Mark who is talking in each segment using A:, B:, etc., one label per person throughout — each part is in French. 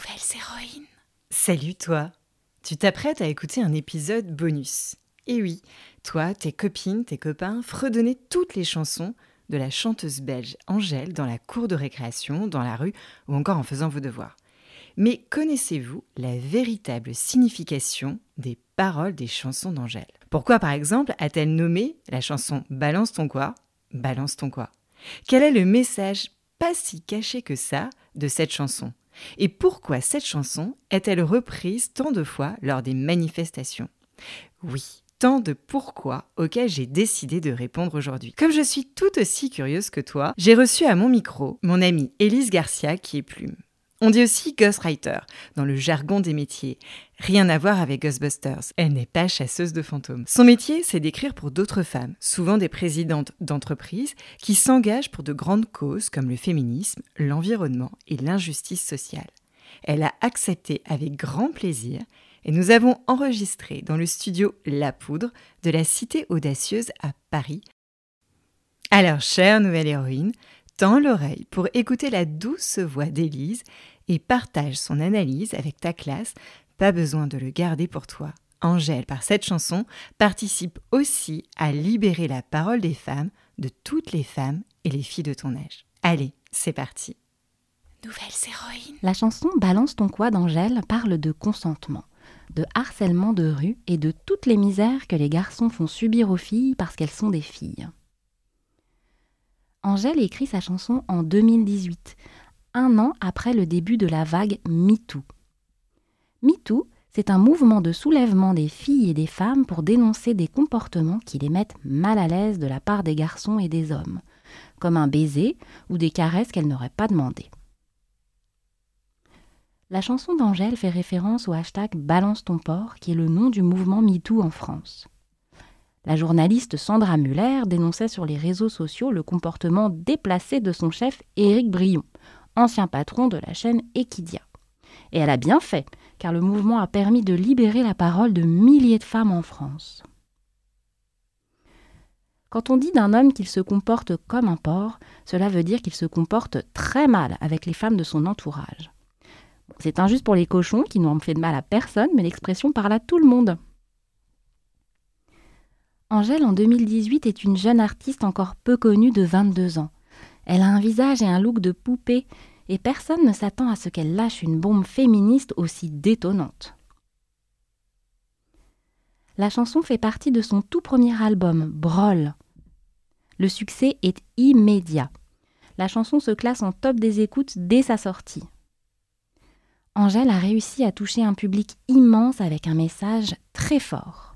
A: Nouvelles héroïnes.
B: Salut toi Tu t'apprêtes à écouter un épisode bonus. Et oui, toi, tes copines, tes copains, fredonnez toutes les chansons de la chanteuse belge Angèle dans la cour de récréation, dans la rue ou encore en faisant vos devoirs. Mais connaissez-vous la véritable signification des paroles des chansons d'Angèle? Pourquoi par exemple a-t-elle nommé la chanson Balance ton quoi Balance ton quoi? Quel est le message pas si caché que ça de cette chanson? Et pourquoi cette chanson est-elle reprise tant de fois lors des manifestations? Oui, tant de pourquoi auxquels j'ai décidé de répondre aujourd'hui. Comme je suis tout aussi curieuse que toi, j'ai reçu à mon micro mon amie Élise Garcia qui est plume. On dit aussi ghostwriter dans le jargon des métiers. Rien à voir avec Ghostbusters. Elle n'est pas chasseuse de fantômes. Son métier, c'est d'écrire pour d'autres femmes, souvent des présidentes d'entreprises, qui s'engagent pour de grandes causes comme le féminisme, l'environnement et l'injustice sociale. Elle a accepté avec grand plaisir et nous avons enregistré dans le studio La Poudre de la Cité Audacieuse à Paris. Alors, chère nouvelle héroïne, tends l'oreille pour écouter la douce voix d'Élise et partage son analyse avec ta classe. Pas besoin de le garder pour toi. Angèle, par cette chanson, participe aussi à libérer la parole des femmes, de toutes les femmes et les filles de ton âge. Allez, c'est parti.
A: Nouvelles héroïnes.
C: La chanson Balance ton quoi d'Angèle parle de consentement, de harcèlement de rue et de toutes les misères que les garçons font subir aux filles parce qu'elles sont des filles. Angèle écrit sa chanson en 2018, un an après le début de la vague MeToo. MeToo, c'est un mouvement de soulèvement des filles et des femmes pour dénoncer des comportements qui les mettent mal à l'aise de la part des garçons et des hommes, comme un baiser ou des caresses qu'elles n'auraient pas demandées. La chanson d'Angèle fait référence au hashtag Balance ton porc, qui est le nom du mouvement MeToo en France. La journaliste Sandra Muller dénonçait sur les réseaux sociaux le comportement déplacé de son chef Éric Brion, ancien patron de la chaîne Equidia. Et elle a bien fait, car le mouvement a permis de libérer la parole de milliers de femmes en France. Quand on dit d'un homme qu'il se comporte comme un porc, cela veut dire qu'il se comporte très mal avec les femmes de son entourage. C'est injuste pour les cochons qui n'ont fait de mal à personne, mais l'expression parle à tout le monde. Angèle, en 2018, est une jeune artiste encore peu connue de 22 ans. Elle a un visage et un look de poupée, et personne ne s'attend à ce qu'elle lâche une bombe féministe aussi détonnante. La chanson fait partie de son tout premier album, Broll. Le succès est immédiat. La chanson se classe en top des écoutes dès sa sortie. Angèle a réussi à toucher un public immense avec un message très fort.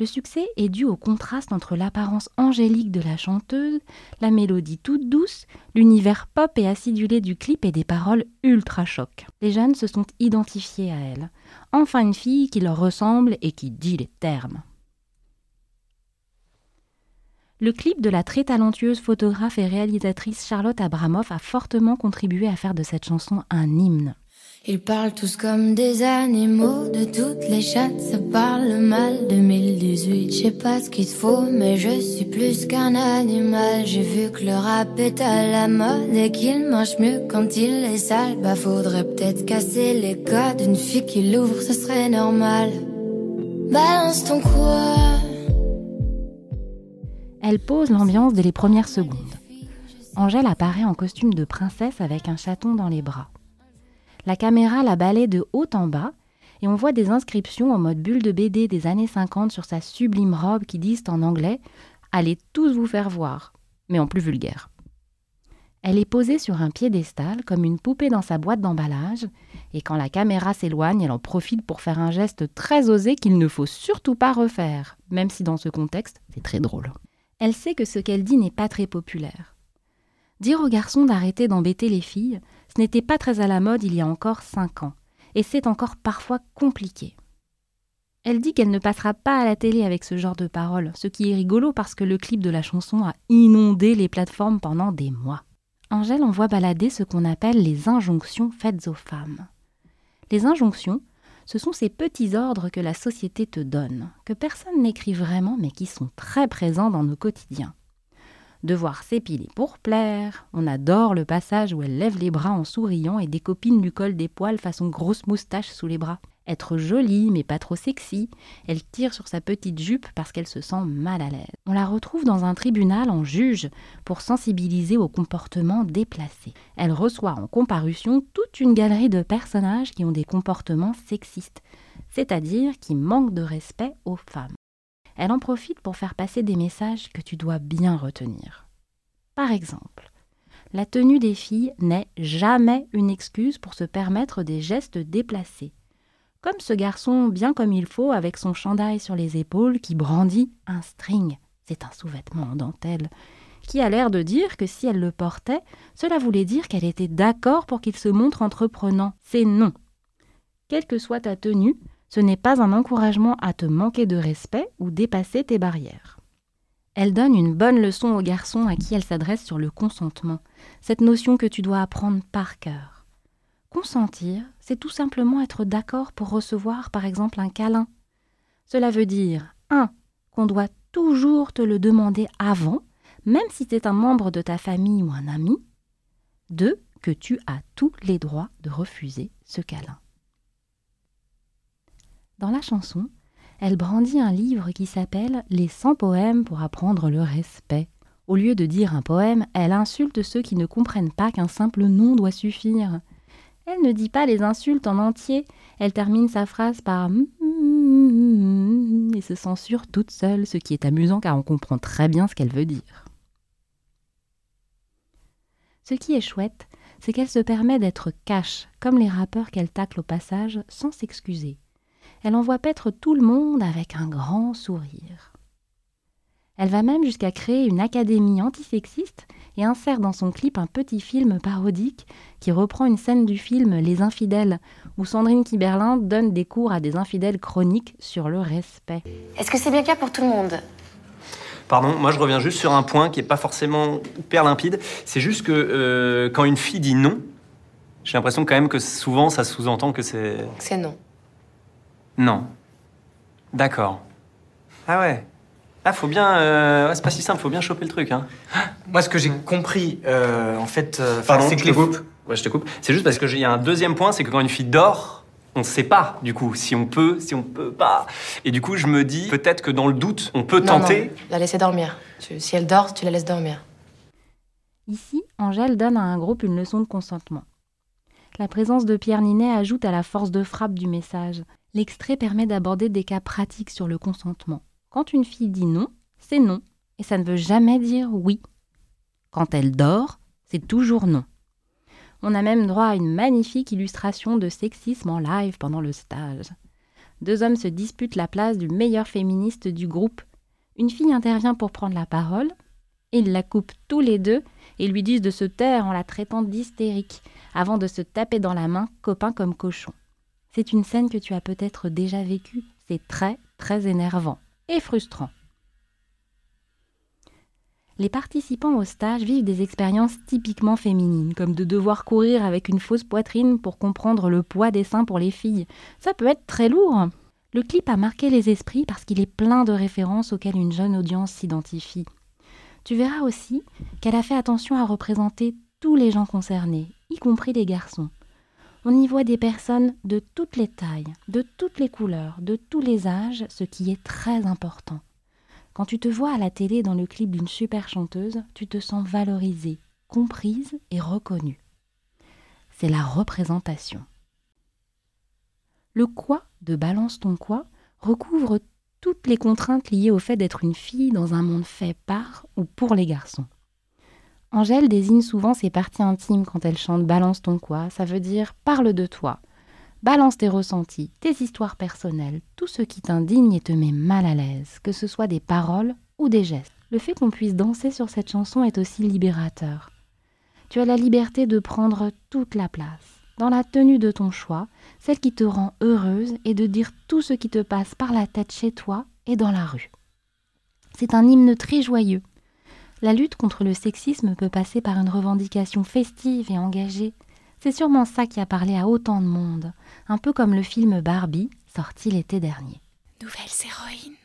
C: Le succès est dû au contraste entre l'apparence angélique de la chanteuse, la mélodie toute douce, l'univers pop et acidulé du clip et des paroles ultra choc. Les jeunes se sont identifiés à elle. Enfin une fille qui leur ressemble et qui dit les termes. Le clip de la très talentueuse photographe et réalisatrice Charlotte Abramoff a fortement contribué à faire de cette chanson un hymne.
D: Ils parlent tous comme des animaux, de toutes les chattes, ça parle mal. 2018, je sais pas ce qu'il faut, mais je suis plus qu'un animal. J'ai vu que le rap est à la mode et qu'il mange mieux quand il est sale. Bah faudrait peut-être casser les codes, une fille qui l'ouvre, ce serait normal. Balance ton quoi?
C: Elle pose l'ambiance dès les premières secondes. Angèle apparaît en costume de princesse avec un chaton dans les bras. La caméra la balaie de haut en bas et on voit des inscriptions en mode bulle de BD des années 50 sur sa sublime robe qui disent en anglais Allez tous vous faire voir, mais en plus vulgaire. Elle est posée sur un piédestal comme une poupée dans sa boîte d'emballage, et quand la caméra s'éloigne, elle en profite pour faire un geste très osé qu'il ne faut surtout pas refaire, même si dans ce contexte, c'est très drôle. Elle sait que ce qu'elle dit n'est pas très populaire. Dire aux garçons d'arrêter d'embêter les filles, ce n'était pas très à la mode il y a encore cinq ans, et c'est encore parfois compliqué. Elle dit qu'elle ne passera pas à la télé avec ce genre de paroles, ce qui est rigolo parce que le clip de la chanson a inondé les plateformes pendant des mois. Angèle envoie balader ce qu'on appelle les injonctions faites aux femmes. Les injonctions, ce sont ces petits ordres que la société te donne, que personne n'écrit vraiment mais qui sont très présents dans nos quotidiens. Devoir s'épiler pour plaire. On adore le passage où elle lève les bras en souriant et des copines lui collent des poils façon grosse moustache sous les bras. Être jolie mais pas trop sexy, elle tire sur sa petite jupe parce qu'elle se sent mal à l'aise. On la retrouve dans un tribunal en juge pour sensibiliser au comportement déplacé. Elle reçoit en comparution toute une galerie de personnages qui ont des comportements sexistes, c'est-à-dire qui manquent de respect aux femmes elle en profite pour faire passer des messages que tu dois bien retenir. Par exemple, la tenue des filles n'est jamais une excuse pour se permettre des gestes déplacés. Comme ce garçon bien comme il faut avec son chandail sur les épaules qui brandit un string, c'est un sous-vêtement en dentelle, qui a l'air de dire que si elle le portait, cela voulait dire qu'elle était d'accord pour qu'il se montre entreprenant. C'est non. Quelle que soit ta tenue, ce n'est pas un encouragement à te manquer de respect ou dépasser tes barrières. Elle donne une bonne leçon aux garçons à qui elle s'adresse sur le consentement, cette notion que tu dois apprendre par cœur. Consentir, c'est tout simplement être d'accord pour recevoir par exemple un câlin. Cela veut dire 1. qu'on doit toujours te le demander avant, même si c'est un membre de ta famille ou un ami. 2. que tu as tous les droits de refuser ce câlin. Dans la chanson, elle brandit un livre qui s'appelle Les 100 poèmes pour apprendre le respect. Au lieu de dire un poème, elle insulte ceux qui ne comprennent pas qu'un simple nom doit suffire. Elle ne dit pas les insultes en entier, elle termine sa phrase par et se censure toute seule, ce qui est amusant car on comprend très bien ce qu'elle veut dire. Ce qui est chouette, c'est qu'elle se permet d'être cash, comme les rappeurs qu'elle tacle au passage, sans s'excuser elle envoie paître tout le monde avec un grand sourire. Elle va même jusqu'à créer une académie antisexiste et insère dans son clip un petit film parodique qui reprend une scène du film Les Infidèles, où Sandrine Kiberlin donne des cours à des infidèles chroniques sur le respect.
E: Est-ce que c'est bien clair pour tout le monde?
F: Pardon, moi je reviens juste sur un point qui n'est pas forcément hyper limpide. C'est juste que euh, quand une fille dit non, j'ai l'impression quand même que souvent ça sous-entend que c'est.
E: C'est non.
F: Non. D'accord. Ah ouais. Ah, faut bien. Euh... c'est pas si simple, faut bien choper le truc. Hein.
G: Moi, ce que j'ai compris, euh, en fait. Euh,
F: Pardon,
G: c'est
F: je te coupe. Ouais, je te coupe. C'est juste parce qu'il y a un deuxième point, c'est que quand une fille dort, on ne sait pas, du coup, si on peut, si on peut pas. Et du coup, je me dis, peut-être que dans le doute, on peut tenter.
E: Non, la laisser dormir. si elle dort, tu la laisses dormir.
C: Ici, Angèle donne à un groupe une leçon de consentement. La présence de Pierre Ninet ajoute à la force de frappe du message. L'extrait permet d'aborder des cas pratiques sur le consentement. Quand une fille dit non, c'est non, et ça ne veut jamais dire oui. Quand elle dort, c'est toujours non. On a même droit à une magnifique illustration de sexisme en live pendant le stage. Deux hommes se disputent la place du meilleur féministe du groupe. Une fille intervient pour prendre la parole. Ils la coupent tous les deux et lui disent de se taire en la traitant d'hystérique, avant de se taper dans la main, copain comme cochon. C'est une scène que tu as peut-être déjà vécue. C'est très, très énervant et frustrant. Les participants au stage vivent des expériences typiquement féminines, comme de devoir courir avec une fausse poitrine pour comprendre le poids des seins pour les filles. Ça peut être très lourd. Le clip a marqué les esprits parce qu'il est plein de références auxquelles une jeune audience s'identifie. Tu verras aussi qu'elle a fait attention à représenter tous les gens concernés, y compris les garçons on y voit des personnes de toutes les tailles, de toutes les couleurs, de tous les âges, ce qui est très important. Quand tu te vois à la télé dans le clip d'une super chanteuse, tu te sens valorisée, comprise et reconnue. C'est la représentation. Le quoi de Balance ton quoi recouvre toutes les contraintes liées au fait d'être une fille dans un monde fait par ou pour les garçons. Angèle désigne souvent ses parties intimes quand elle chante Balance ton quoi, ça veut dire parle de toi. Balance tes ressentis, tes histoires personnelles, tout ce qui t'indigne et te met mal à l'aise, que ce soit des paroles ou des gestes. Le fait qu'on puisse danser sur cette chanson est aussi libérateur. Tu as la liberté de prendre toute la place, dans la tenue de ton choix, celle qui te rend heureuse et de dire tout ce qui te passe par la tête chez toi et dans la rue. C'est un hymne très joyeux la lutte contre le sexisme peut passer par une revendication festive et engagée. C'est sûrement ça qui a parlé à autant de monde, un peu comme le film Barbie, sorti l'été dernier.
A: Nouvelles héroïnes.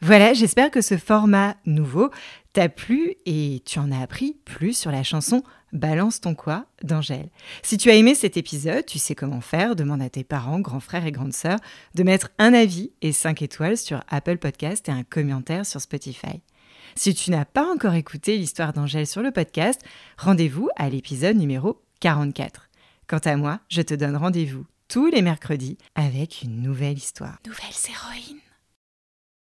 B: Voilà, j'espère que ce format nouveau t'a plu et tu en as appris plus sur la chanson Balance ton quoi d'Angèle. Si tu as aimé cet épisode, tu sais comment faire. Demande à tes parents, grands frères et grandes sœurs de mettre un avis et 5 étoiles sur Apple Podcast et un commentaire sur Spotify. Si tu n'as pas encore écouté l'histoire d'Angèle sur le podcast, rendez-vous à l'épisode numéro 44. Quant à moi, je te donne rendez-vous tous les mercredis avec une nouvelle histoire.
A: Nouvelles héroïnes.